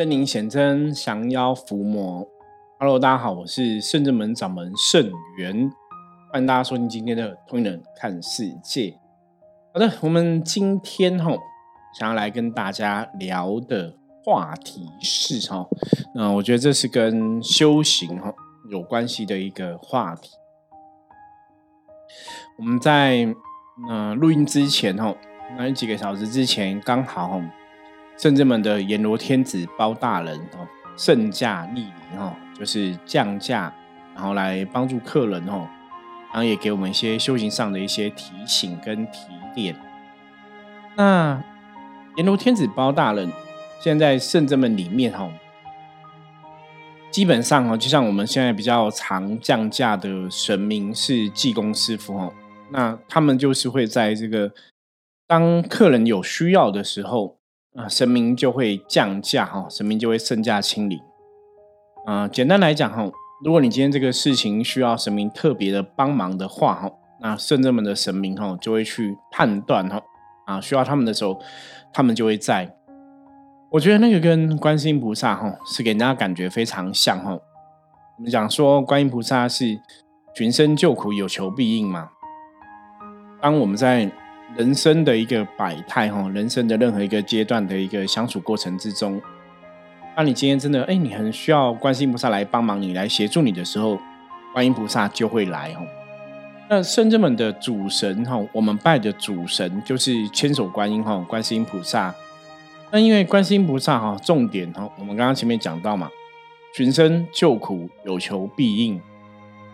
圣灵显真，降妖伏魔。Hello，大家好，我是圣正门掌门圣元，欢迎大家收听今天的《通人看世界》。好的，我们今天哈想要来跟大家聊的话题是哈，那我觉得这是跟修行哈有关系的一个话题。我们在嗯录音之前哈，那几个小时之前刚好。圣者们的阎罗天子包大人哦，圣驾莅临哦，就是降价，然后来帮助客人哦，然后也给我们一些修行上的一些提醒跟提点。那阎罗天子包大人现在圣正门里面哈，基本上哈，就像我们现在比较常降价的神明是济公师傅哦，那他们就是会在这个当客人有需要的时候。啊，神明就会降价哈，神明就会圣驾亲临。啊，简单来讲哈，如果你今天这个事情需要神明特别的帮忙的话哈，那圣人们的神明哈就会去判断哈，啊，需要他们的时候，他们就会在。我觉得那个跟观世音菩萨哈是给人家感觉非常像哈。我们讲说观音菩萨是寻声救苦，有求必应嘛。当我们在人生的一个百态哈，人生的任何一个阶段的一个相处过程之中，当你今天真的哎，你很需要观音菩萨来帮忙你、来协助你的时候，观音菩萨就会来哦。那圣者们的主神哈，我们拜的主神就是千手观音哈，观世音菩萨。那因为观世音菩萨哈，重点哈，我们刚刚前面讲到嘛，寻声救苦，有求必应。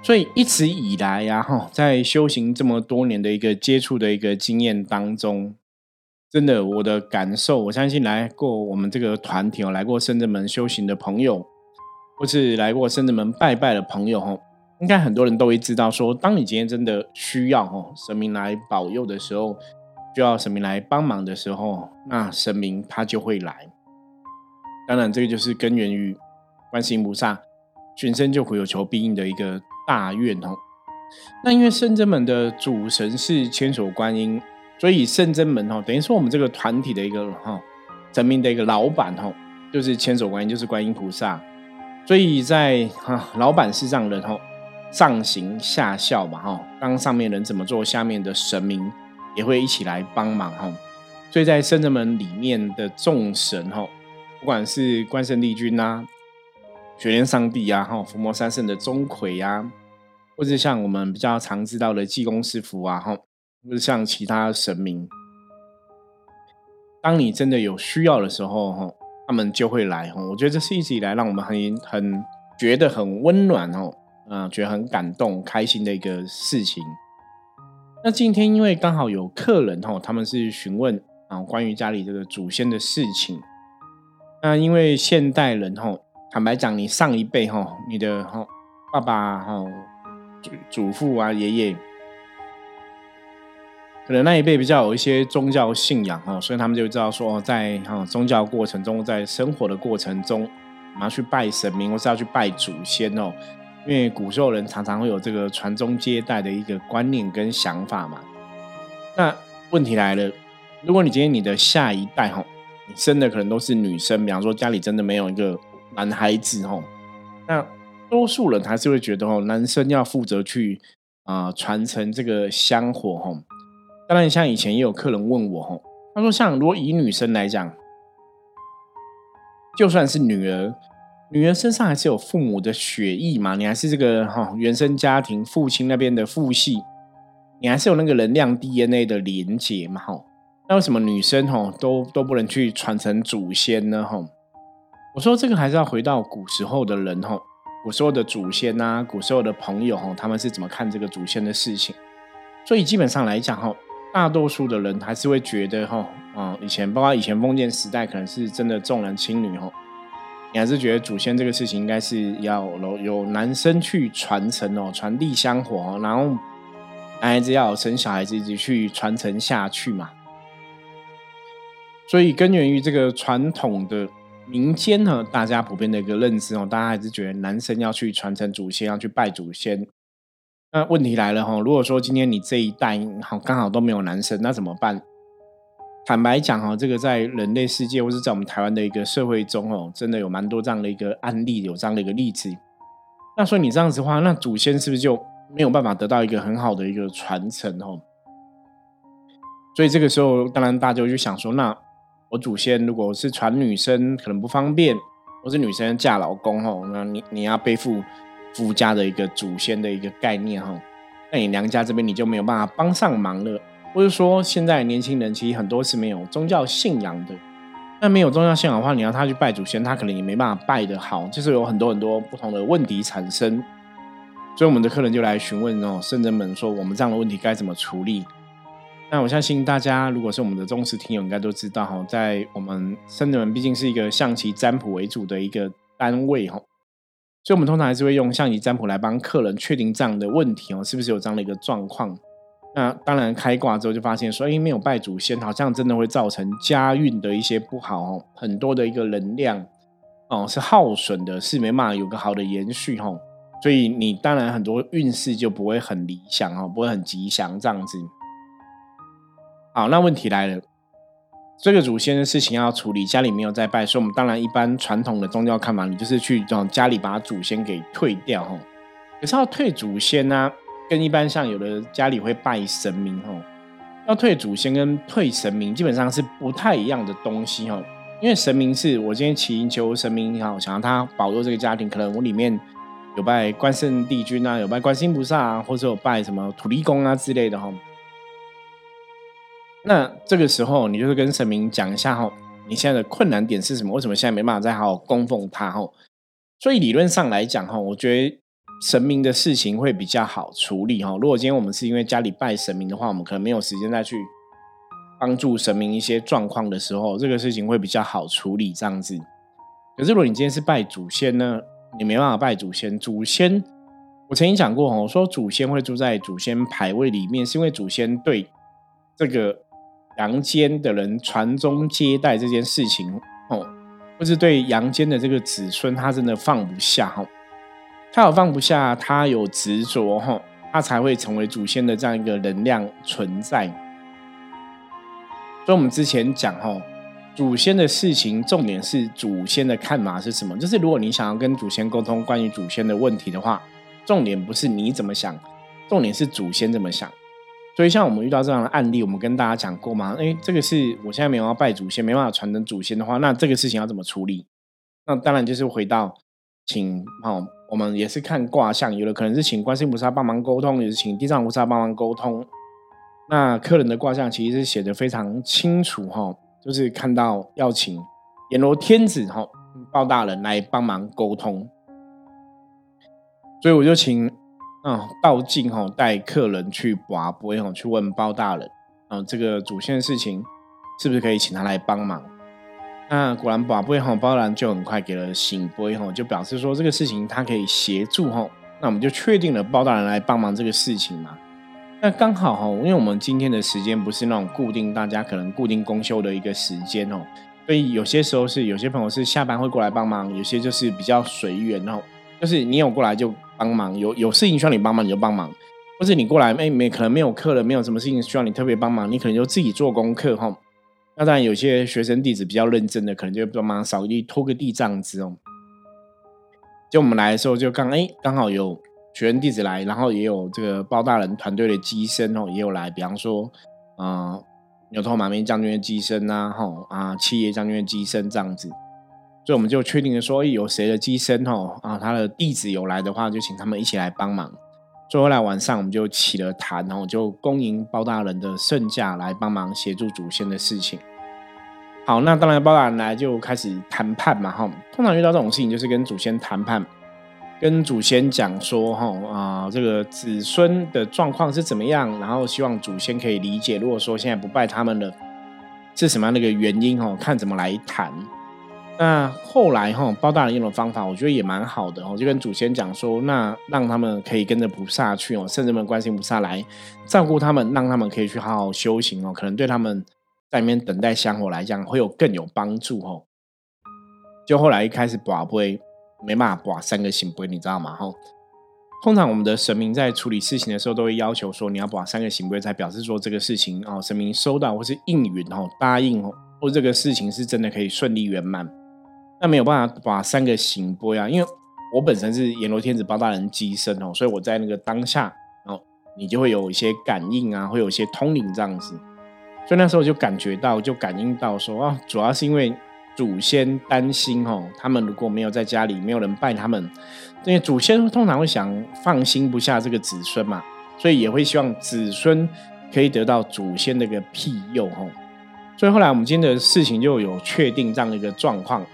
所以一直以来呀，哈，在修行这么多年的一个接触的一个经验当中，真的我的感受，我相信来过我们这个团体哦，来过深圳门修行的朋友，或是来过深圳门拜拜的朋友，哈，应该很多人都会知道，说当你今天真的需要哦神明来保佑的时候，需要神明来帮忙的时候，那神明他就会来。当然，这个就是根源于观世音菩萨全身救苦、有求必应的一个。大愿哦，那因为圣真门的主神是千手观音，所以圣真门哦，等于说我们这个团体的一个哈神明的一个老板哈，就是千手观音，就是观音菩萨。所以在哈老板是让人哈上行下效嘛哈，当上面人怎么做，下面的神明也会一起来帮忙哈。所以在圣真门里面的众神哈，不管是关圣帝君呐。雪莲上帝啊，哈，伏魔三圣的钟馗呀，或者像我们比较常知道的济公师傅啊，哈，或者像其他神明，当你真的有需要的时候，哈，他们就会来，哈。我觉得这是一直以来让我们很很觉得很温暖，哦，啊，觉得很感动、开心的一个事情。那今天因为刚好有客人，哈，他们是询问啊关于家里这个祖先的事情。那因为现代人，哈。坦白讲，你上一辈哈，你的哈爸爸哈祖祖父啊爷爷，可能那一辈比较有一些宗教信仰哈，所以他们就知道说，在哈宗教过程中，在生活的过程中，我们要去拜神明，或是要去拜祖先哦。因为古时候人常常会有这个传宗接代的一个观念跟想法嘛。那问题来了，如果你今天你的下一代哈，你生的可能都是女生，比方说家里真的没有一个。男孩子哦，那多数人还是会觉得哦，男生要负责去啊传承这个香火哦。当然，像以前也有客人问我哦，他说像如果以女生来讲，就算是女儿，女儿身上还是有父母的血裔嘛，你还是这个哈原生家庭父亲那边的父系，你还是有那个能量 DNA 的连接嘛哈。那为什么女生哈都都不能去传承祖先呢哈？我说这个还是要回到古时候的人哈，古时候的祖先呐，古时候的朋友哈，他们是怎么看这个祖先的事情？所以基本上来讲哈，大多数的人还是会觉得哈，啊，以前包括以前封建时代，可能是真的重男轻女哈，你还是觉得祖先这个事情应该是要有男生去传承哦，传递香火哦，然后男孩子要生小孩子一直去传承下去嘛。所以根源于这个传统的。民间呢，大家普遍的一个认知哦，大家还是觉得男生要去传承祖先，要去拜祖先。那问题来了哈，如果说今天你这一代好刚好都没有男生，那怎么办？坦白讲哈，这个在人类世界或是在我们台湾的一个社会中哦，真的有蛮多这样的一个案例，有这样的一个例子。那所以你这样子的话，那祖先是不是就没有办法得到一个很好的一个传承哦？所以这个时候，当然大家就想说，那我祖先如果是传女生，可能不方便；或是女生嫁老公哦，那你你要背负夫家的一个祖先的一个概念哈，那你娘家这边你就没有办法帮上忙了。或者说，现在年轻人其实很多是没有宗教信仰的。那没有宗教信仰的话，你要他去拜祖先，他可能也没办法拜得好，就是有很多很多不同的问题产生。所以我们的客人就来询问哦，圣人们说，我们这样的问题该怎么处理？那我相信大家，如果是我们的忠实听友，应该都知道哈，在我们圣人们毕竟是一个象棋占卜为主的一个单位哈，所以我们通常还是会用象棋占卜来帮客人确定这样的问题哦，是不是有这样的一个状况？那当然开挂之后就发现说，哎，没有拜祖先，好像真的会造成家运的一些不好哦，很多的一个能量哦是耗损的，是没办法有个好的延续哈，所以你当然很多运势就不会很理想哦，不会很吉祥这样子。好，那问题来了，这个祖先的事情要处理，家里没有在拜，所以我们当然一般传统的宗教看法，你就是去让家里把祖先给退掉哈。可是要退祖先呢，跟一般像有的家里会拜神明哈，要退祖先跟退神明基本上是不太一样的东西哈。因为神明是我今天祈求神明好，想要他保佑这个家庭，可能我里面有拜关圣帝君啊，有拜观世音菩萨啊，或者有拜什么土地公啊之类的哈。那这个时候，你就是跟神明讲一下哈，你现在的困难点是什么？为什么现在没办法再好好供奉他哈？所以理论上来讲哈，我觉得神明的事情会比较好处理哈。如果今天我们是因为家里拜神明的话，我们可能没有时间再去帮助神明一些状况的时候，这个事情会比较好处理这样子。可是如果你今天是拜祖先呢，你没办法拜祖先。祖先我曾经讲过哈，我说祖先会住在祖先牌位里面，是因为祖先对这个。阳间的人传宗接代这件事情，哦，或是对阳间的这个子孙，他真的放不下哈，他有放不下，他有执着哈，他才会成为祖先的这样一个能量存在。所以，我们之前讲哈，祖先的事情，重点是祖先的看法是什么？就是如果你想要跟祖先沟通关于祖先的问题的话，重点不是你怎么想，重点是祖先怎么想。所以，像我们遇到这样的案例，我们跟大家讲过吗？哎，这个是我现在没有要拜祖先，没办法传承祖先的话，那这个事情要怎么处理？那当然就是回到请哦，我们也是看卦象，有的可能是请观世音菩萨帮忙沟通，也是请地藏菩萨帮忙沟通。那客人的卦象其实是写的非常清楚哈，就是看到要请阎罗天子哈包大人来帮忙沟通，所以我就请。嗯，道静哈带客人去卜卜哈，去问包大人，嗯，这个主线事情是不是可以请他来帮忙？那果然卜卜哈包大人就很快给了醒波哈，就表示说这个事情他可以协助哈。那我们就确定了包大人来帮忙这个事情嘛。那刚好哈，因为我们今天的时间不是那种固定，大家可能固定公休的一个时间哦，所以有些时候是有些朋友是下班会过来帮忙，有些就是比较随缘哦，就是你有过来就。帮忙有有事情需要你帮忙你就帮忙，或者你过来哎没可能没有课了，没有什么事情需要你特别帮忙，你可能就自己做功课哈。那当然有些学生弟子比较认真的，可能就帮忙扫地拖个地这样子哦。就我们来的时候就刚哎刚好有学生弟子来，然后也有这个包大人团队的机身哦也有来，比方说啊牛头马面将军的机身呐哈啊七爷将军的机身这样子。所以我们就确定了说，有谁的机身哦啊，他的弟子有来的话，就请他们一起来帮忙。最后来晚上，我们就起了坛，然后就恭迎包大人的圣驾来帮忙协助祖先的事情。好，那当然包大人来就开始谈判嘛哈。通常遇到这种事情，就是跟祖先谈判，跟祖先讲说哈啊，这个子孙的状况是怎么样，然后希望祖先可以理解。如果说现在不拜他们了，是什么样的一个原因哦？看怎么来谈。那后来哈，包大人用的方法，我觉得也蛮好的哦。就跟祖先讲说，那让他们可以跟着菩萨去哦，甚至们关心菩萨来照顾他们，让他们可以去好好修行哦。可能对他们在里面等待香火来讲，会有更有帮助哦。就后来一开始寡不会没办法寡三个行不会，你知道吗？哈，通常我们的神明在处理事情的时候，都会要求说你要把三个行规，才表示说这个事情哦，神明收到或是应允哦，答应哦，或这个事情是真的可以顺利圆满。那没有办法把三个行规啊，因为我本身是阎罗天子八大人机身哦，所以我在那个当下哦，你就会有一些感应啊，会有一些通灵这样子。所以那时候就感觉到，就感应到说啊，主要是因为。祖先担心哦，他们如果没有在家里，没有人拜他们，因为祖先通常会想放心不下这个子孙嘛，所以也会希望子孙可以得到祖先的一个庇佑哦。所以后来我们今天的事情就有确定这样的一个状况，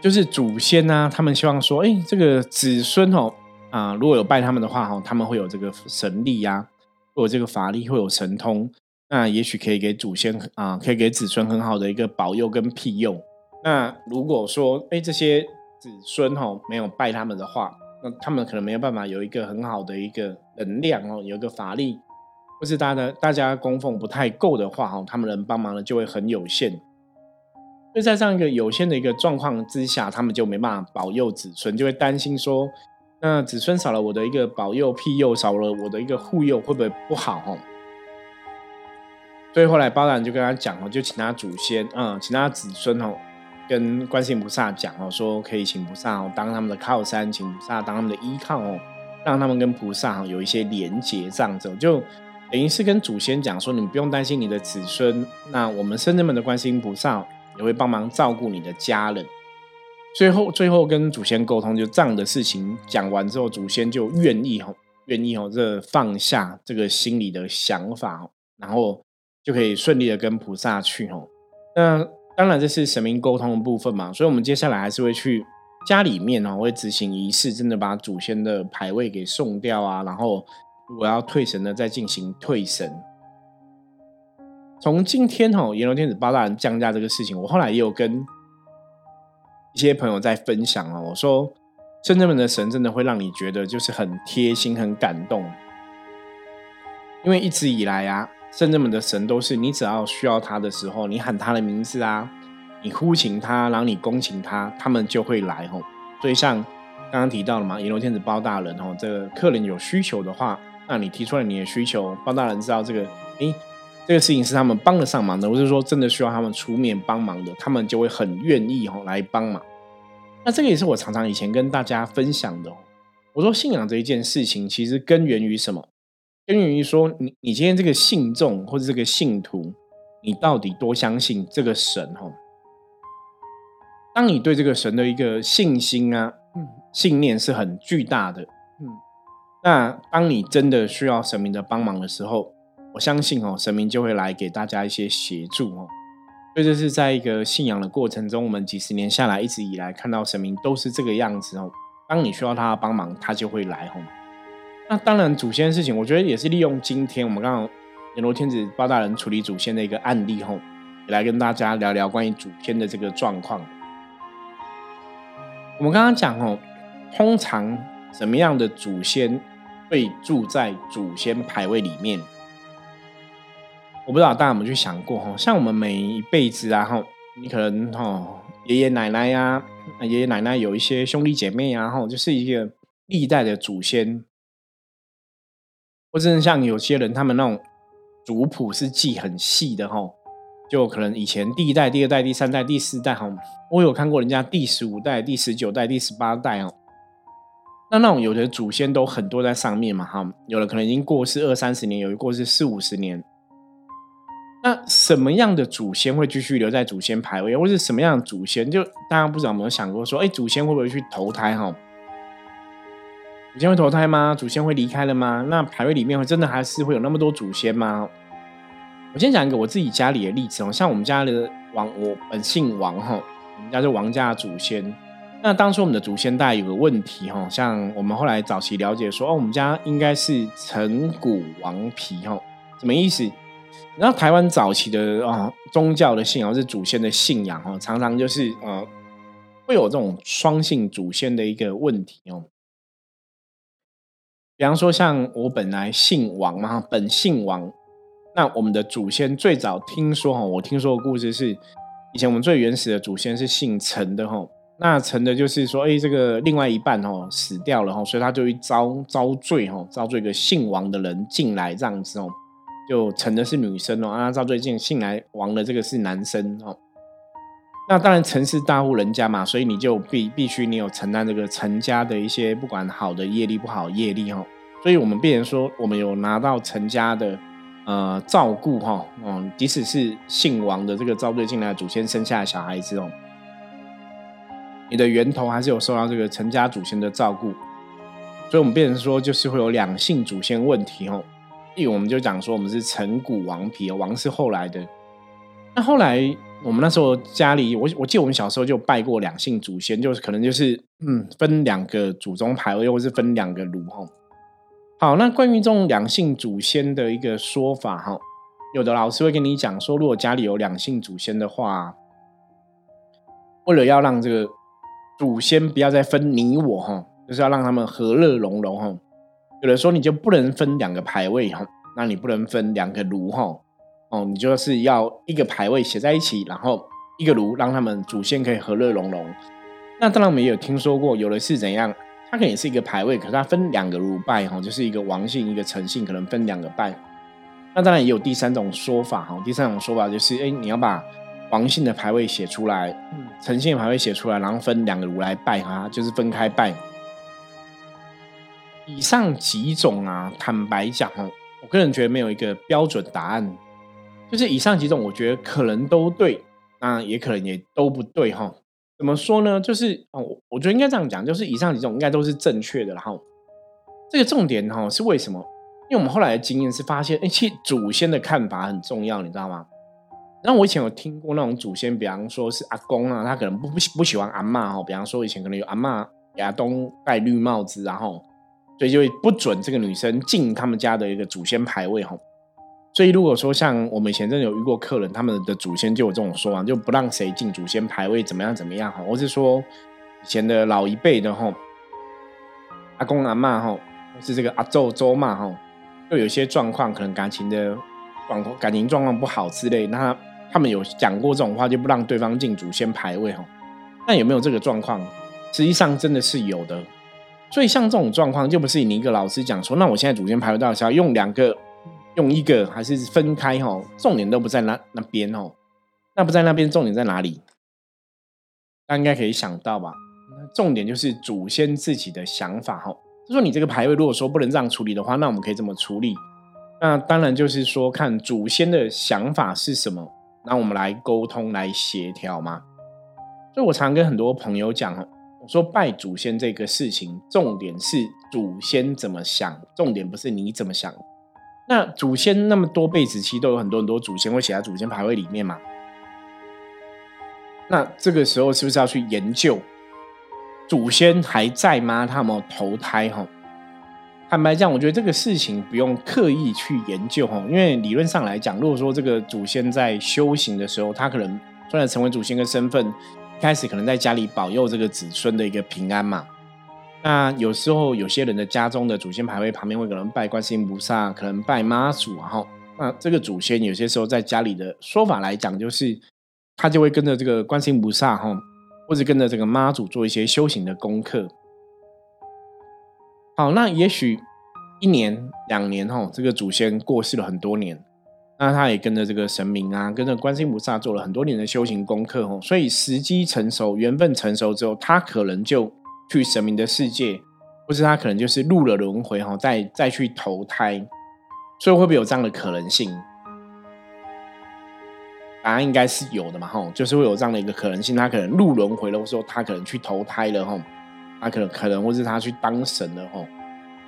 就是祖先呢，他们希望说，哎，这个子孙哦，啊，如果有拜他们的话哈，他们会有这个神力呀，会有这个法力，会有神通。那也许可以给祖先啊，可以给子孙很好的一个保佑跟庇佑。那如果说哎这些子孙哈没有拜他们的话，那他们可能没有办法有一个很好的一个能量哦，有一个法力，或是大家大家供奉不太够的话哈，他们能帮忙的就会很有限。所以在这样一个有限的一个状况之下，他们就没办法保佑子孙，就会担心说，那子孙少了我的一个保佑庇佑，少了我的一个护佑，会不会不好哈？所以后来包大人就跟他讲哦，就请他祖先，嗯，请他子孙哦，跟观世音菩萨讲哦，说可以请菩萨哦当他们的靠山，请菩萨当他们的依靠哦，让他们跟菩萨有一些连结，这样子就等于是跟祖先讲说，你不用担心你的子孙，那我们深圳门的观世音菩萨也会帮忙照顾你的家人。最后最后跟祖先沟通，就这样的事情讲完之后，祖先就愿意哦，愿意哦，这放下这个心里的想法，然后。就可以顺利的跟菩萨去哦。那当然这是神明沟通的部分嘛，所以我们接下来还是会去家里面哦，会执行仪式，真的把祖先的牌位给送掉啊。然后如果要退神呢，再进行退神。从今天哦，阎罗天子八大人降价这个事情，我后来也有跟一些朋友在分享哦。我说，深圳门的神真的会让你觉得就是很贴心、很感动，因为一直以来啊。圣人们的神都是你，只要需要他的时候，你喊他的名字啊，你呼请他，然后你恭请他，他们就会来吼。所以像刚刚提到了嘛，阎罗天子包大人吼，这个客人有需求的话，那你提出来你的需求，包大人知道这个，诶，这个事情是他们帮得上忙的，或是说真的需要他们出面帮忙的，他们就会很愿意哦来帮忙。那这个也是我常常以前跟大家分享的。我说信仰这一件事情，其实根源于什么？根源于说，你你今天这个信众或者这个信徒，你到底多相信这个神？哈，当你对这个神的一个信心啊、信念是很巨大的，嗯，那当你真的需要神明的帮忙的时候，我相信哦，神明就会来给大家一些协助哦。所以这是在一个信仰的过程中，我们几十年下来一直以来看到神明都是这个样子哦。当你需要他帮忙，他就会来哦。那当然，祖先的事情，我觉得也是利用今天我们刚刚阎罗天子包大人处理祖先的一个案例后，也来跟大家聊聊关于祖先的这个状况。我们刚刚讲哦，通常什么样的祖先会住在祖先牌位里面？我不知道大家有没有去想过哈？像我们每一辈子啊，哈，你可能哈爷爷奶奶呀，爷爷奶奶有一些兄弟姐妹啊，哈，就是一个历代的祖先。或者是像有些人，他们那种族谱是记很细的哈，就可能以前第一代、第二代、第三代、第四代哈，我有看过人家第十五代、第十九代、第十八代哦。那那种有的祖先都很多在上面嘛哈，有的可能已经过世二三十年，有的过世四五十年。那什么样的祖先会继续留在祖先牌位，或是什么样的祖先？就大家不知道有没有想过说，哎，祖先会不会去投胎哈？祖先会投胎吗？祖先会离开了吗？那牌位里面会真的还是会有那么多祖先吗？我先讲一个我自己家里的例子哦，像我们家的王，我本姓王哈，我们家是王家祖先。那当初我们的祖先大概有个问题哈，像我们后来早期了解说，哦，我们家应该是陈古王皮哈，什么意思？然后台湾早期的啊宗教的信仰是祖先的信仰哦，常常就是呃会有这种双姓祖先的一个问题哦。比方说，像我本来姓王嘛，本姓王，那我们的祖先最早听说哈，我听说的故事是，以前我们最原始的祖先是姓陈的哈，那陈的就是说，哎，这个另外一半哦死掉了哈，所以他就会遭遭罪哈，遭罪一个姓王的人进来这样子哦，就成的是女生哦，啊，照最近姓来王的这个是男生哦。那当然，陈氏大户人家嘛，所以你就必必须你有承担这个陈家的一些不管好的业力不好业力哈。所以我们变成说，我们有拿到陈家的呃照顾哈，嗯，即使是姓王的这个遭罪进来祖先生下的小孩子哦，你的源头还是有受到这个陈家祖先的照顾。所以我们变成说，就是会有两姓祖先问题哦。因为我们就讲说，我们是陈古王皮，王是后来的，那后来。我们那时候家里，我我记得我们小时候就拜过两姓祖先，就是可能就是嗯分两个祖宗牌位，或是分两个炉哈。好，那关于这种两姓祖先的一个说法哈，有的老师会跟你讲说，如果家里有两姓祖先的话，为了要让这个祖先不要再分你我哈，就是要让他们和乐融融哈。有人说你就不能分两个牌位哈，那你不能分两个炉哈。哦，你就是要一个牌位写在一起，然后一个炉，让他们祖先可以和乐融融。那当然我们也有听说过，有的是怎样，它可能是一个牌位，可是它分两个炉拜哈，就是一个王姓一个陈姓，可能分两个拜。那当然也有第三种说法哈，第三种说法就是，哎，你要把王姓的牌位写出来，陈姓的牌位写出来，然后分两个炉来拜哈，就是分开拜。以上几种啊，坦白讲哦，我个人觉得没有一个标准答案。就是以上几种，我觉得可能都对，那也可能也都不对哈。怎么说呢？就是哦，我觉得应该这样讲，就是以上几种应该都是正确的。然后这个重点哈是为什么？因为我们后来的经验是发现，哎，其实祖先的看法很重要，你知道吗？然后我以前有听过那种祖先，比方说是阿公啊，他可能不不不喜欢阿妈哈。比方说以前可能有阿妈亚东戴绿帽子，然后所以就不准这个女生进他们家的一个祖先牌位哈。所以，如果说像我们以前真的有遇过客人，他们的祖先就有这种说法，就不让谁进祖先牌位，怎么样怎么样哈，或是说以前的老一辈的哈，阿公阿妈哈，或是这个阿周周嘛哈，就有些状况，可能感情的状况、感情状况不好之类，那他们有讲过这种话，就不让对方进祖先牌位哈。那有没有这个状况？实际上真的是有的。所以像这种状况，就不是你一个老师讲说，那我现在祖先牌位到底是要用两个？用一个还是分开哈？重点都不在那那边哦。那不在那边，重点在哪里？大家应该可以想到吧？重点就是祖先自己的想法哈。就说你这个牌位，如果说不能这样处理的话，那我们可以怎么处理？那当然就是说看祖先的想法是什么，那我们来沟通来协调嘛。所以我常跟很多朋友讲我说拜祖先这个事情，重点是祖先怎么想，重点不是你怎么想。那祖先那么多辈子，其实都有很多很多祖先会写在祖先牌位里面嘛。那这个时候是不是要去研究祖先还在吗？他有没有投胎？哈，坦白讲，我觉得这个事情不用刻意去研究哈，因为理论上来讲，如果说这个祖先在修行的时候，他可能虽然成为祖先的身份，开始可能在家里保佑这个子孙的一个平安嘛。那有时候有些人的家中的祖先牌位旁边会可能拜观世音菩萨，可能拜妈祖，然后那这个祖先有些时候在家里的说法来讲，就是他就会跟着这个观世音菩萨哈，或者跟着这个妈祖做一些修行的功课。好，那也许一年两年哈，这个祖先过世了很多年，那他也跟着这个神明啊，跟着观世音菩萨做了很多年的修行功课哦，所以时机成熟，缘分成熟之后，他可能就。去神明的世界，或是他可能就是入了轮回哈，再再去投胎，所以会不会有这样的可能性？答案应该是有的嘛哈，就是会有这样的一个可能性，他可能入轮回了，或者说他可能去投胎了哈，他可能可能或是他去当神了哈，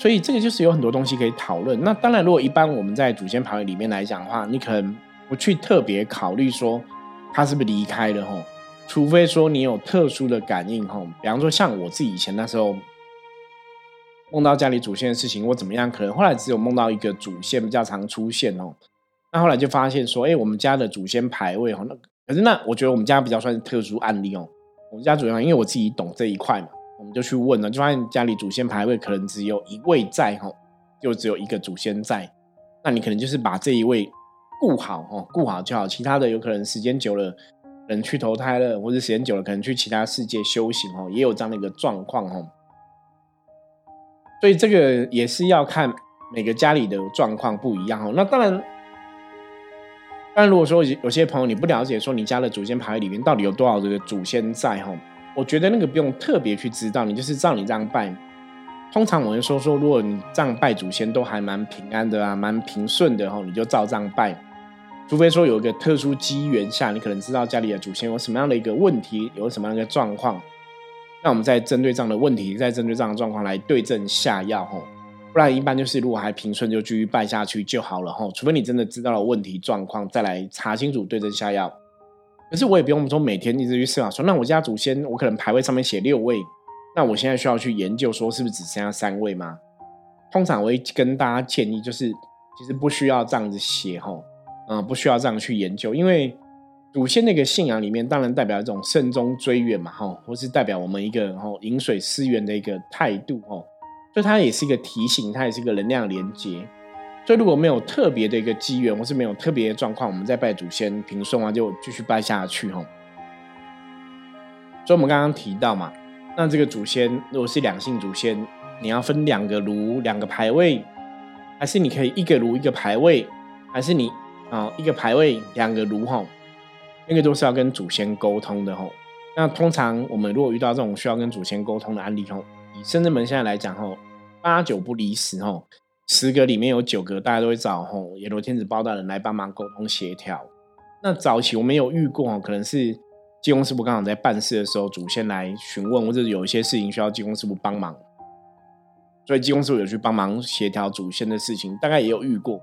所以这个就是有很多东西可以讨论。那当然，如果一般我们在祖先牌位里面来讲的话，你可能不去特别考虑说他是不是离开了哈。除非说你有特殊的感应吼，比方说像我自己以前那时候梦到家里祖先的事情，或怎么样？可能后来只有梦到一个祖先比较常出现哦。那后来就发现说，哎，我们家的祖先牌位哦，那可是那我觉得我们家比较算是特殊案例哦。我们家祖先，因为我自己懂这一块嘛，我们就去问了，就发现家里祖先牌位可能只有一位在哈，就只有一个祖先在。那你可能就是把这一位顾好哦，顾好就好，其他的有可能时间久了。人去投胎了，或者时间久了，可能去其他世界修行哦，也有这样的一个状况哦。所以这个也是要看每个家里的状况不一样哦。那当然，当然如果说有些朋友你不了解，说你家的祖先牌里面到底有多少这个祖先在哈，我觉得那个不用特别去知道，你就是照你这样拜。通常我会说说，如果你这样拜祖先都还蛮平安的啊，蛮平顺的哈，你就照这样拜。除非说有一个特殊机缘下，你可能知道家里的祖先有什么样的一个问题，有什么样的一个状况，那我们再针对这样的问题，再针对这样的状况来对症下药吼。不然一般就是如果还平顺，就继续拜下去就好了吼。除非你真的知道了问题状况，再来查清楚对症下药。可是我也不用说每天一直去思考说，那我家祖先我可能牌位上面写六位，那我现在需要去研究说是不是只剩下三位吗？通常我会跟大家建议就是，其实不需要这样子写吼。嗯，不需要这样去研究，因为祖先那个信仰里面，当然代表一种慎终追远嘛，哈，或是代表我们一个哈饮水思源的一个态度，哈，所以它也是一个提醒，它也是一个能量连接。所以如果没有特别的一个机缘，或是没有特别的状况，我们再拜祖先平顺啊，就继续拜下去，哈。所以我们刚刚提到嘛，那这个祖先如果是两性祖先，你要分两个炉、两个牌位，还是你可以一个炉一个牌位，还是你？啊，一个牌位，两个炉吼，那个都是要跟祖先沟通的吼。那通常我们如果遇到这种需要跟祖先沟通的案例吼，以深圳门现在来讲吼，八九不离十吼，十个里面有九个大家都会找吼阎罗天子包大人来帮忙沟通协调。那早期我们有遇过哦，可能是济公师傅刚好在办事的时候，祖先来询问，或者有一些事情需要济公师傅帮忙，所以济公师傅有去帮忙协调祖先的事情，大概也有遇过。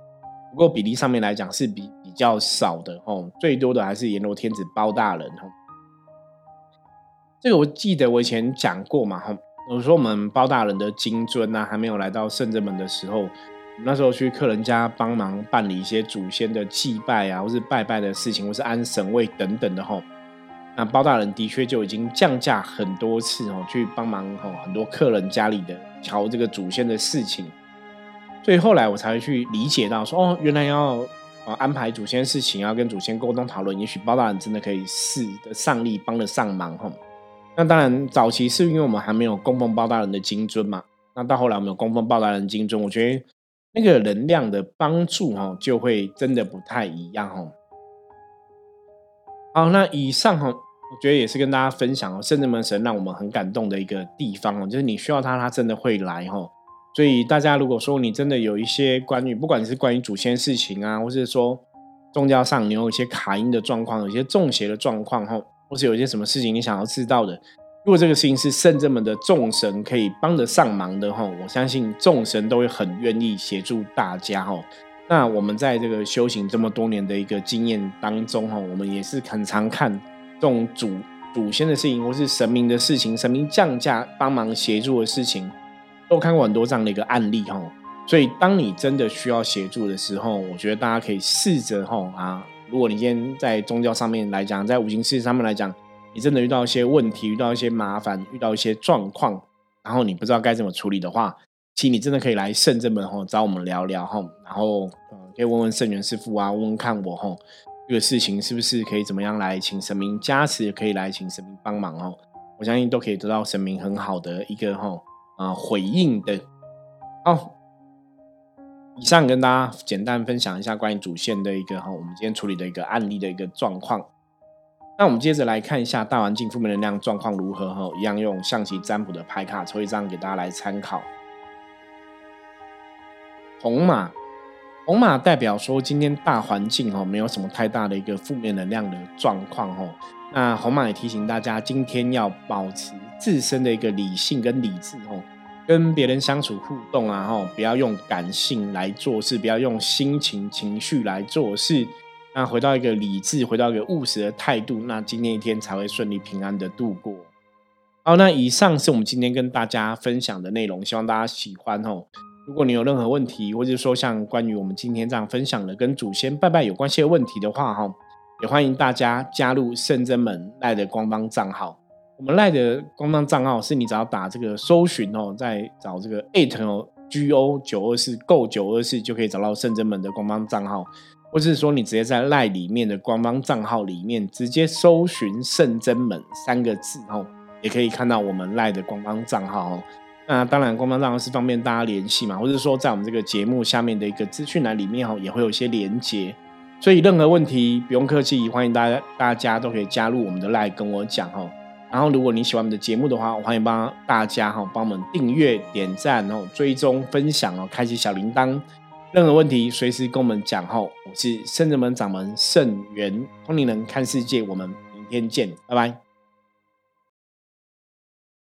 不过比例上面来讲是比比较少的哦，最多的还是阎罗天子包大人哦。这个我记得我以前讲过嘛哈，我说我们包大人的金尊呐还没有来到圣正门的时候，那时候去客人家帮忙办理一些祖先的祭拜啊，或是拜拜的事情，或是安神位等等的吼。那包大人的确就已经降价很多次哦，去帮忙哦很多客人家里的调这个祖先的事情。所以后来我才会去理解到，说哦，原来要啊安排祖先事情，要跟祖先沟通讨论，也许包大人真的可以试得上力，帮得上忙哈。那当然早期是因为我们还没有供奉包大人的金尊嘛。那到后来我们有供奉包大人金尊，我觉得那个能量的帮助哈，就会真的不太一样哦。好，那以上哈，我觉得也是跟大家分享哦，圣人门神让我们很感动的一个地方哦，就是你需要他，他真的会来哈。所以大家如果说你真的有一些关于，不管是关于祖先事情啊，或是说宗教上你有一些卡音的状况，有些中邪的状况哈，或是有一些什么事情你想要知道的，如果这个事情是圣这么的众神可以帮得上忙的哈，我相信众神都会很愿意协助大家哈。那我们在这个修行这么多年的一个经验当中哈，我们也是很常看这种祖祖先的事情，或是神明的事情，神明降价帮忙协助的事情。都看过很多这样的一个案例哈，所以当你真的需要协助的时候，我觉得大家可以试着哈啊，如果你今天在宗教上面来讲，在五行事上面来讲，你真的遇到一些问题，遇到一些麻烦，遇到一些状况，然后你不知道该怎么处理的话，其实你真的可以来圣正门哈找我们聊聊哈，然后可以问问圣元师傅啊，问问看我哈，这个事情是不是可以怎么样来请神明加持，也可以来请神明帮忙哦，我相信都可以得到神明很好的一个哈。啊，回应的，好，以上跟大家简单分享一下关于主线的一个哈，我们今天处理的一个案例的一个状况。那我们接着来看一下大环境负面能量状况如何哈，一样用象棋占卜的牌卡抽一张给大家来参考。红马，红马代表说今天大环境哈没有什么太大的一个负面能量的状况哈。那红马也提醒大家，今天要保持自身的一个理性跟理智哦，跟别人相处互动啊，吼，不要用感性来做事，不要用心情情绪来做事。那回到一个理智，回到一个务实的态度，那今天一天才会顺利平安的度过。好，那以上是我们今天跟大家分享的内容，希望大家喜欢哦。如果你有任何问题，或者说像关于我们今天这样分享的跟祖先拜拜有关系的问题的话，哈。也欢迎大家加入圣真门赖的官方账号。我们赖的官方账号是你只要打这个搜寻哦，在找这个 eight 哦 G O 九二四 Go 九二四就可以找到圣真门的官方账号。或者是说你直接在赖里面的官方账号里面直接搜寻“圣真门”三个字哦，也可以看到我们赖的官方账号哦。那当然，官方账号是方便大家联系嘛，或者说在我们这个节目下面的一个资讯栏里面哦，也会有一些连接。所以任何问题不用客气，欢迎大家大家都可以加入我们的赖跟我讲哦。然后如果你喜欢我们的节目的话，欢迎帮大家哈帮我们订阅、点赞然后、追踪、分享哦、开启小铃铛。任何问题随时跟我们讲哦。我是圣人门掌门圣元通灵人看世界，我们明天见，拜拜。